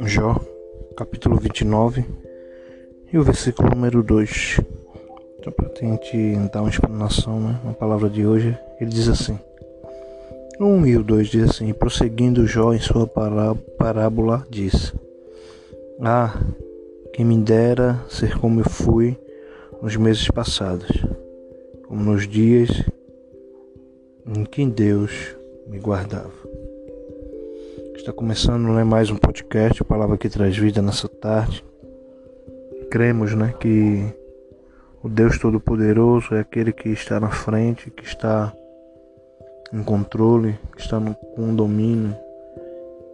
Jó, capítulo 29 e o versículo número 2. Então, para gente dar uma explanação né, na palavra de hoje, ele diz assim: 1 um e o 2 diz assim: prosseguindo Jó em sua parábola, diz: Ah, quem me dera ser como eu fui nos meses passados, como nos dias em que Deus me guardava. Está começando né, mais um podcast, palavra que traz vida nessa tarde. Cremos né, que o Deus Todo-Poderoso é aquele que está na frente, que está em controle, que está no, com domínio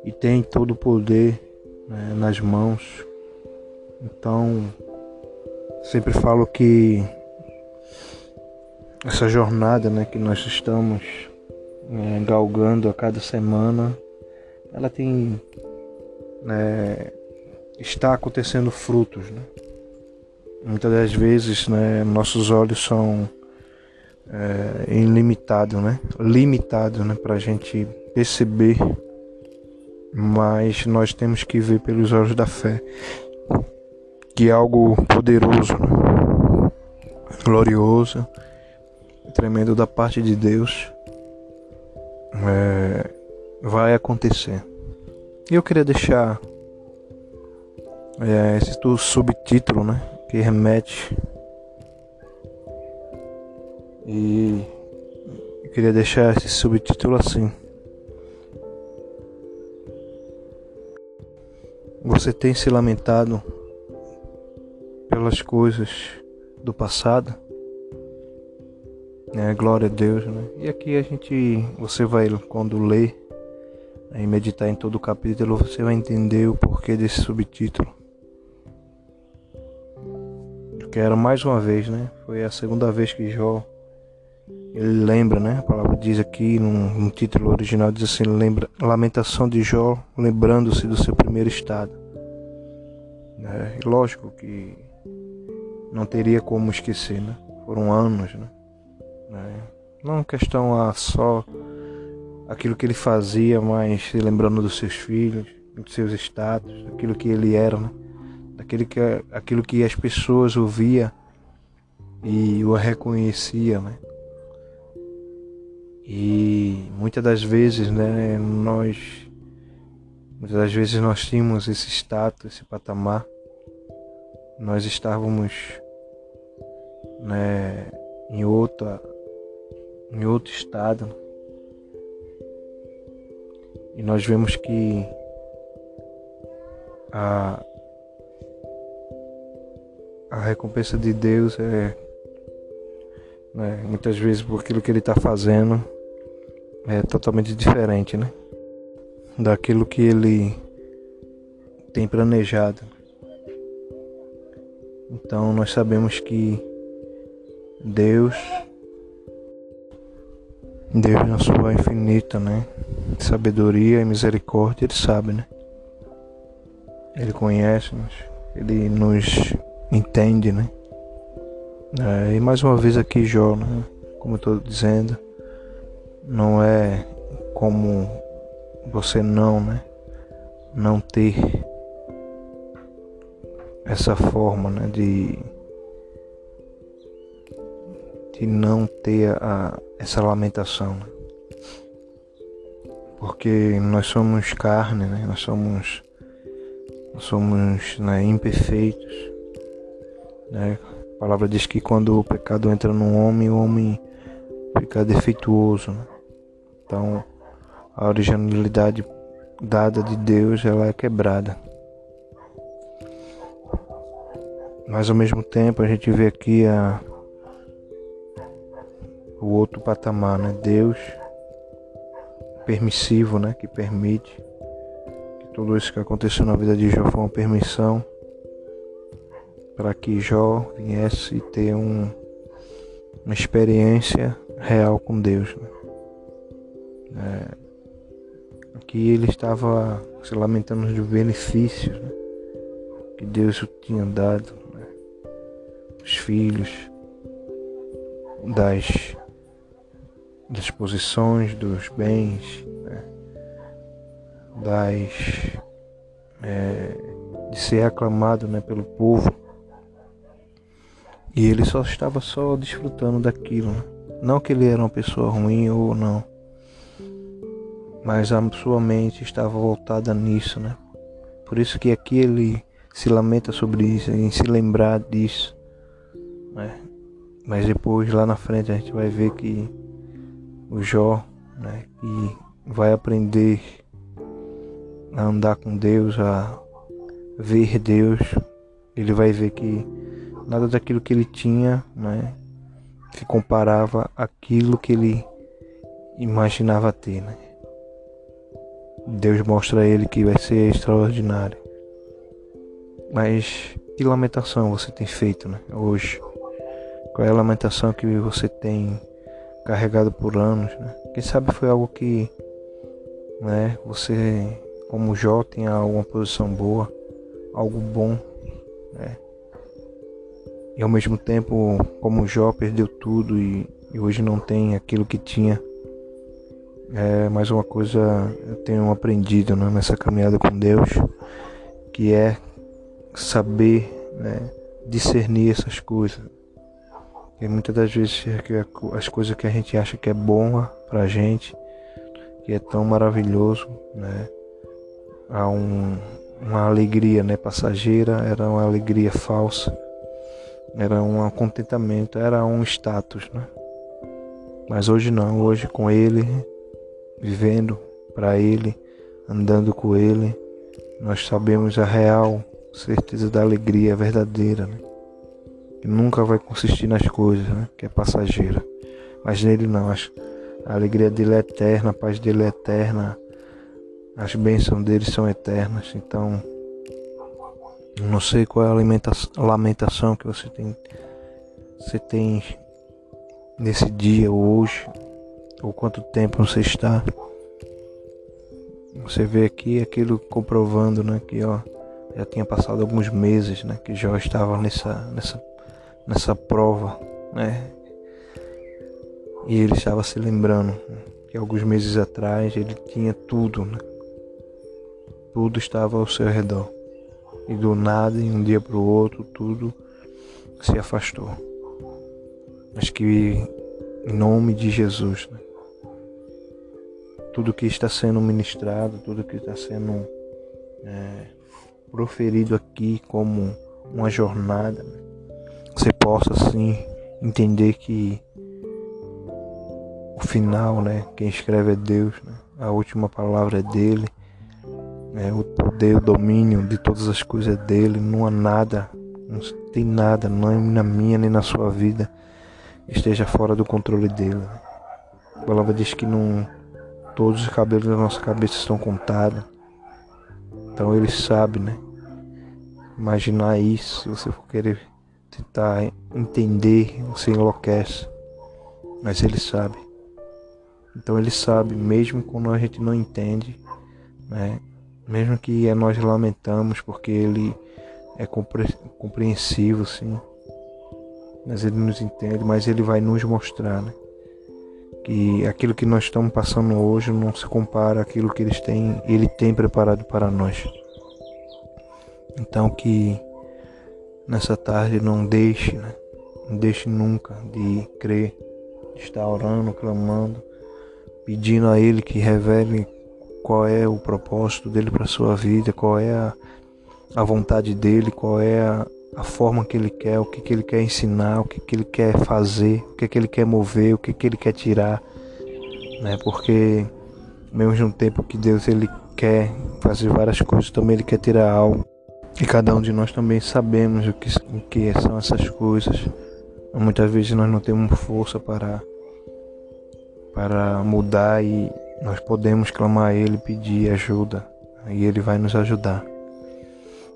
e tem todo o poder né, nas mãos. Então, sempre falo que essa jornada né, que nós estamos é, galgando a cada semana ela tem né, está acontecendo frutos, né? Muitas das vezes, né, nossos olhos são é, ilimitados, né? Limitados, né, para a gente perceber, mas nós temos que ver pelos olhos da fé que é algo poderoso, né? glorioso, tremendo da parte de Deus. É, vai acontecer. E eu queria deixar é, esse subtítulo, né, que remete e eu queria deixar esse subtítulo assim. Você tem se lamentado pelas coisas do passado? É, glória a Deus, né? E aqui a gente, você vai quando lê e meditar em todo o capítulo, você vai entender o porquê desse subtítulo. Eu quero mais uma vez, né? Foi a segunda vez que Jó ele lembra, né? A palavra diz aqui no, no título original diz assim, lembra lamentação de Jó, lembrando-se do seu primeiro estado. É, lógico que não teria como esquecer, né? Foram anos, né? É, não questão a só aquilo que ele fazia, mas se lembrando dos seus filhos, dos seus status, daquilo que ele era, né? daquilo que, aquilo que as pessoas ouvia e o reconhecia, né? E muitas das vezes, né, nós muitas das vezes nós tínhamos esse status, esse patamar, nós estávamos né, em outra em outro estado, e nós vemos que a, a recompensa de Deus é né, muitas vezes por aquilo que ele está fazendo é totalmente diferente, né? Daquilo que ele tem planejado. Então nós sabemos que Deus Deus na sua infinita, né? Sabedoria e misericórdia, Ele sabe, né? Ele conhece-nos, Ele nos entende, né? É, e mais uma vez aqui Jó, né? como eu estou dizendo, não é como você não, né? Não ter essa forma, né? De de não ter a, essa lamentação. Né? Porque nós somos carne, né? nós somos, nós somos né, imperfeitos. Né? A palavra diz que quando o pecado entra no homem, o homem fica defeituoso. Né? Então, a originalidade dada de Deus ela é quebrada. Mas ao mesmo tempo a gente vê aqui a o outro patamar, né? Deus permissivo, né? Que permite que tudo isso que aconteceu na vida de Jó foi uma permissão para que Jó viesse ter um, uma experiência real com Deus. Né? É, que ele estava se lamentando dos benefícios né? que Deus tinha dado, né? os filhos, das das posições, dos bens, né? das é, de ser aclamado né, pelo povo. E ele só estava só desfrutando daquilo. Né? Não que ele era uma pessoa ruim ou não, mas a sua mente estava voltada nisso, né? Por isso que aqui ele se lamenta sobre isso, em se lembrar disso, né? Mas depois lá na frente a gente vai ver que o Jó, né, que vai aprender a andar com Deus, a ver Deus, ele vai ver que nada daquilo que ele tinha, né, se comparava àquilo que ele imaginava ter, né? Deus mostra a ele que vai ser extraordinário. Mas que lamentação você tem feito, né, hoje? Qual é a lamentação que você tem carregado por anos, né? Quem sabe foi algo que, né, você, como Jó, tenha alguma posição boa, algo bom, né? E ao mesmo tempo, como Jó perdeu tudo e, e hoje não tem aquilo que tinha, é mais uma coisa eu tenho aprendido né, nessa caminhada com Deus, que é saber né, discernir essas coisas. E muitas das vezes as coisas que a gente acha que é boa pra gente, que é tão maravilhoso, né? Há um, uma alegria né, passageira, era uma alegria falsa, era um contentamento, era um status, né? Mas hoje não, hoje com ele, vivendo para ele, andando com ele, nós sabemos a real certeza da alegria verdadeira, né? Nunca vai consistir nas coisas, né? que é passageira. Mas nele não, a alegria dele é eterna, a paz dele é eterna, as bênçãos dele são eternas. Então, não sei qual é a lamentação que você tem, você tem nesse dia ou hoje, ou quanto tempo você está. Você vê aqui aquilo comprovando, né, que ó, já tinha passado alguns meses, né, que já estava nessa nessa nessa prova, né? E ele estava se lembrando que alguns meses atrás ele tinha tudo, né? Tudo estava ao seu redor. E do nada, de um dia para o outro, tudo se afastou. Mas que em nome de Jesus, né? tudo que está sendo ministrado, tudo que está sendo é, proferido aqui como uma jornada, né? Você possa assim entender que o final, né, quem escreve é Deus, né? a última palavra é dele, né? o poder, o domínio de todas as coisas é dele, não há nada, não tem nada, não é na minha nem na sua vida esteja fora do controle dele. Né? A palavra diz que não todos os cabelos da nossa cabeça estão contados. Então ele sabe, né? Imaginar isso, se você for querer tentar entender, você enlouquece. Mas ele sabe. Então ele sabe, mesmo quando a gente não entende, né? mesmo que nós lamentamos porque ele é compreensivo, sim. Mas ele nos entende, mas ele vai nos mostrar, né? Que aquilo que nós estamos passando hoje não se compara àquilo que eles têm, ele tem preparado para nós. Então que nessa tarde não deixe, né? não deixe nunca de crer, de estar orando, clamando, pedindo a Ele que revele qual é o propósito dele para sua vida, qual é a, a vontade dele, qual é a, a forma que ele quer, o que, que ele quer ensinar, o que, que ele quer fazer, o que, que ele quer mover, o que, que ele quer tirar, né? Porque mesmo no tempo que Deus ele quer fazer várias coisas, também ele quer tirar algo. E cada um de nós também sabemos o que, o que são essas coisas. Muitas vezes nós não temos força para, para mudar e nós podemos clamar a Ele, pedir ajuda e Ele vai nos ajudar.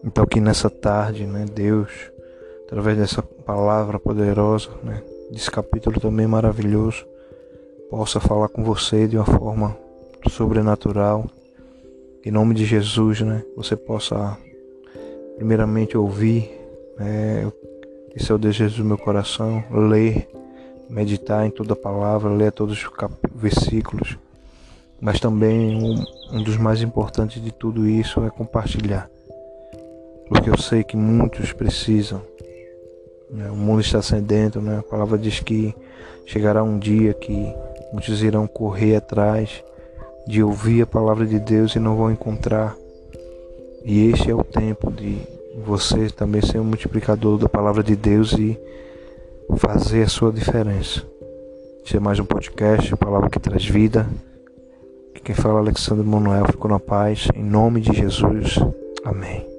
Então que nessa tarde, né, Deus, através dessa palavra poderosa, né, desse capítulo também maravilhoso, possa falar com você de uma forma sobrenatural. Em nome de Jesus, né, você possa primeiramente ouvir, né, esse é o desejo do meu coração, ler, meditar em toda a palavra, ler todos os versículos, mas também um, um dos mais importantes de tudo isso é compartilhar. porque eu sei que muitos precisam. Né? O mundo está sedento, né? A palavra diz que chegará um dia que muitos irão correr atrás de ouvir a palavra de Deus e não vão encontrar. E este é o tempo de você também ser um multiplicador da palavra de Deus e fazer a sua diferença. Este é mais um podcast, a palavra que traz vida. Quem fala é Alexandre Manuel, ficou na paz. Em nome de Jesus. Amém.